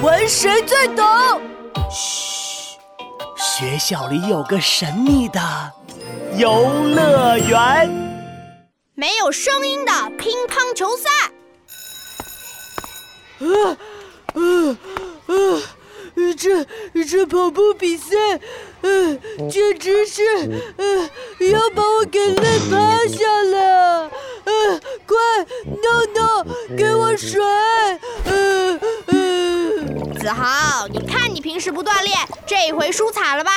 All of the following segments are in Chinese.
玩谁最懂？嘘，学校里有个神秘的游乐园，没有声音的乒乓球赛。啊啊啊！这这跑步比赛，呃，简直是，呃，要把我给累趴下了。呃，快，no no，给我水。子豪，你看你平时不锻炼，这回输惨了吧？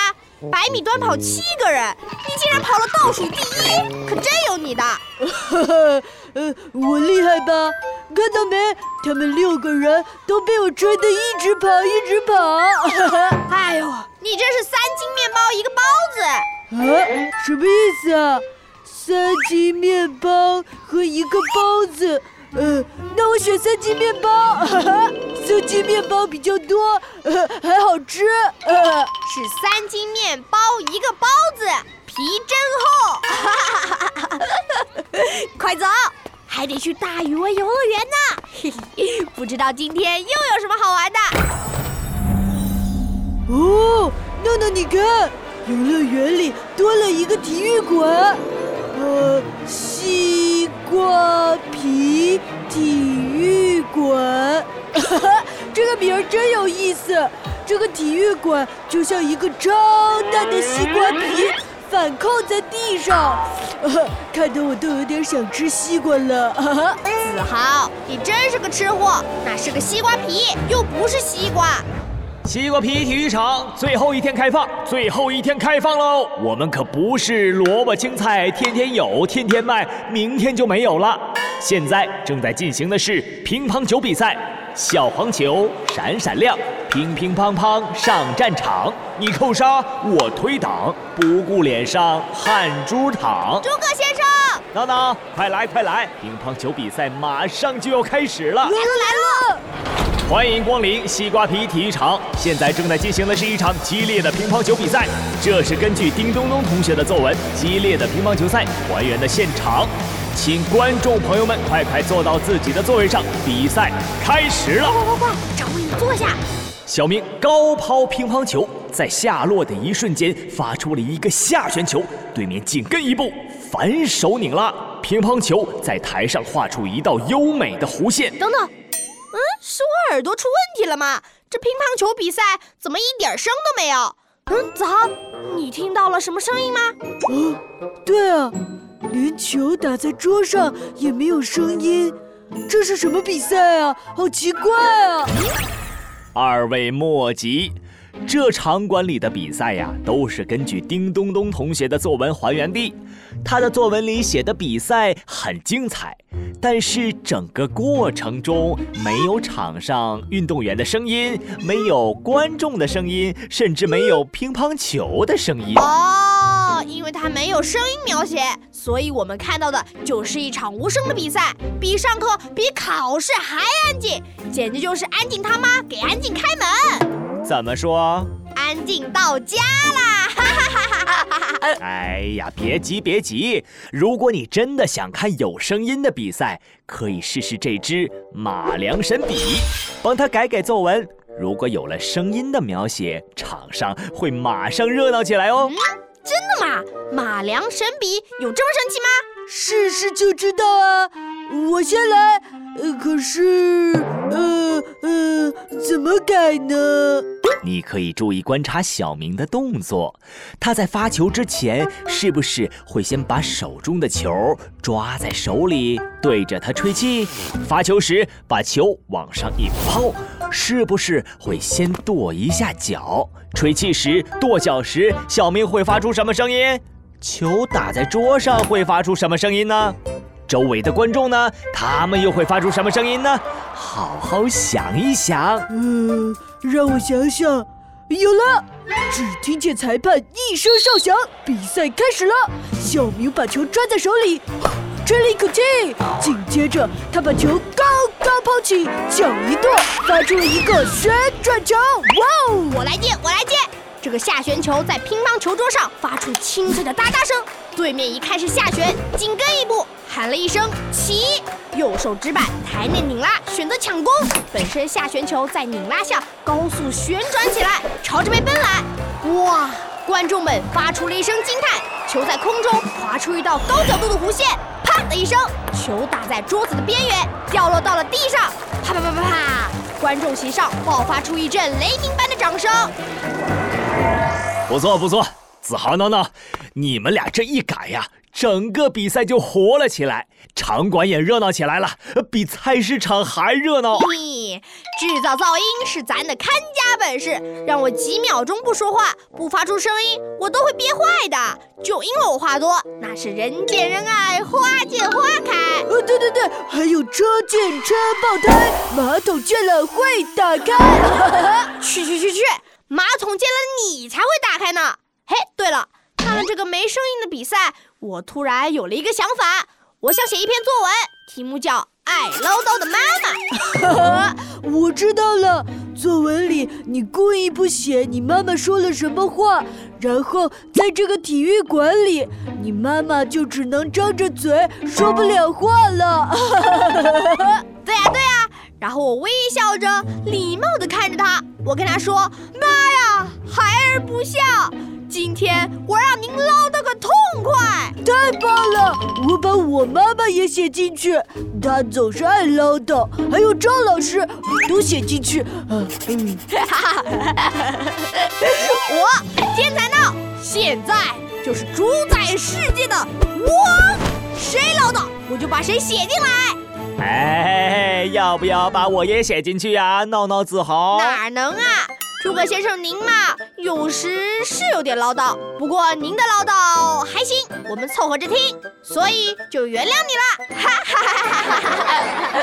百米短跑七个人，你竟然跑了倒数第一，可真有你的！哈哈，呃，我厉害吧？看到没？他们六个人都被我追得一直跑，一直跑。哎呦，你这是三斤面包一个包子啊？什么意思啊？三斤面包和一个包子。呃，那我选三斤面包，哈哈，三斤面包比较多，呃，还好吃。呃，是三斤面包一个包子，皮真厚。哈哈哈哈哈！快走，还得去大鱼湾游乐园呢。嘿嘿，不知道今天又有什么好玩的。哦，诺诺，你看，游乐园里多了一个体育馆。呃，体育馆，这个名儿真有意思。这个体育馆就像一个超大的西瓜皮，反扣在地上，看得我都有点想吃西瓜了。子豪，你真是个吃货，那是个西瓜皮，又不是西瓜。西瓜皮体育场最后一天开放，最后一天开放喽！我们可不是萝卜青菜天天有，天天卖，明天就没有了。现在正在进行的是乒乓球比赛，小黄球闪闪亮，乒乒乓乓上战场，你扣杀，我推挡，不顾脸上汗珠淌。诸葛先生，等等，快来快来，乒乓球比赛马上就要开始了！来了来了！欢迎光临西瓜皮体育场，现在正在进行的是一场激烈的乒乓球比赛。这是根据丁冬冬同学的作文《激烈的乒乓球赛》还原的现场，请观众朋友们快快坐到自己的座位上，比赛开始了！快快快，找位你坐下。小明高抛乒乓球，在下落的一瞬间发出了一个下旋球，对面紧跟一步，反手拧拉，乒乓球在台上画出一道优美的弧线。等等。嗯，是我耳朵出问题了吗？这乒乓球比赛怎么一点声都没有？嗯，子豪，你听到了什么声音吗？嗯，对啊，连球打在桌上也没有声音，这是什么比赛啊？好奇怪啊！二位莫急。这场馆里的比赛呀，都是根据丁东东同学的作文还原的。他的作文里写的比赛很精彩，但是整个过程中没有场上运动员的声音，没有观众的声音，甚至没有乒乓球的声音。哦，因为他没有声音描写，所以我们看到的就是一场无声的比赛，比上课、比考试还安静，简直就是安静他妈给安静开门。怎么说？安静到家啦！哈哈哈哈哈！哎呀，别急别急，如果你真的想看有声音的比赛，可以试试这支马良神笔，帮他改改作文。如果有了声音的描写，场上会马上热闹起来哦。真的吗？马良神笔有这么神奇吗？试试就知道啊！我先来。呃，可是，呃呃，怎么改呢？你可以注意观察小明的动作，他在发球之前是不是会先把手中的球抓在手里，对着它吹气？发球时把球往上一抛，是不是会先跺一下脚？吹气时跺脚时，小明会发出什么声音？球打在桌上会发出什么声音呢？周围的观众呢？他们又会发出什么声音呢？好好想一想。嗯，让我想想，有了！只听见裁判一声哨响，比赛开始了。小明把球抓在手里，吹了一口气，紧接着他把球高高抛起，脚一跺，发出了一个旋转球。哇哦！我来接，我来接。这个下旋球在乒乓球桌上发出清脆的哒哒声。对面一看是下旋，紧跟一步。喊了一声起，右手直板抬内拧拉，选择抢攻，本身下旋球在拧拉下高速旋转起来，朝着杯奔来。哇！观众们发出了一声惊叹，球在空中划出一道高角度的弧线，啪的一声，球打在桌子的边缘，掉落到了地上，啪啪啪啪啪！观众席上爆发出一阵雷鸣般的掌声。不错不错，子豪闹闹，你们俩这一改呀，整个比赛就活了起来，场馆也热闹起来了，比菜市场还热闹。嘿，制造噪音是咱的看家本事，让我几秒钟不说话，不发出声音，我都会憋坏的。就因为我话多，那是人见人爱，花见花开。呃，对对对，还有车见车爆胎，马桶见了会打开。去去去去，马桶见了你才会打开呢。嘿，对了，看了这个没声音的比赛，我突然有了一个想法，我想写一篇作文，题目叫《爱唠叨的妈妈》。我知道了，作文里你故意不写你妈妈说了什么话，然后在这个体育馆里，你妈妈就只能张着嘴说不了话了。对 呀对呀，然后我微笑着，礼貌地看着他，我跟他说：“妈呀，孩儿不孝。”今天我让您唠叨个痛快！太棒了，我把我妈妈也写进去，她总是爱唠叨。还有赵老师，都写进去。嗯，哈哈哈我天才闹，现在就是主宰世界的我，谁唠叨我就把谁写进来。哎，要不要把我也写进去呀？闹闹自豪。哪能啊！诸葛先生，您嘛，有时是有点唠叨，不过您的唠叨还行，我们凑合着听，所以就原谅你了。哈哈哈哈哈哈！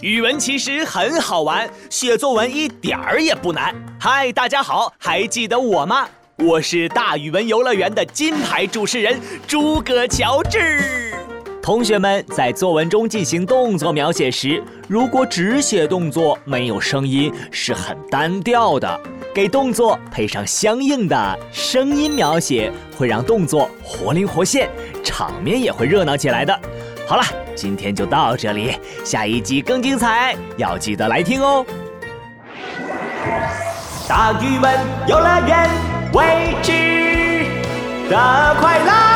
语文其实很好玩，写作文一点儿也不难。嗨，大家好，还记得我吗？我是大语文游乐园的金牌主持人诸葛乔治。同学们在作文中进行动作描写时，如果只写动作没有声音，是很单调的。给动作配上相应的声音描写，会让动作活灵活现，场面也会热闹起来的。好了，今天就到这里，下一集更精彩，要记得来听哦。大语文游乐园，未知的快乐。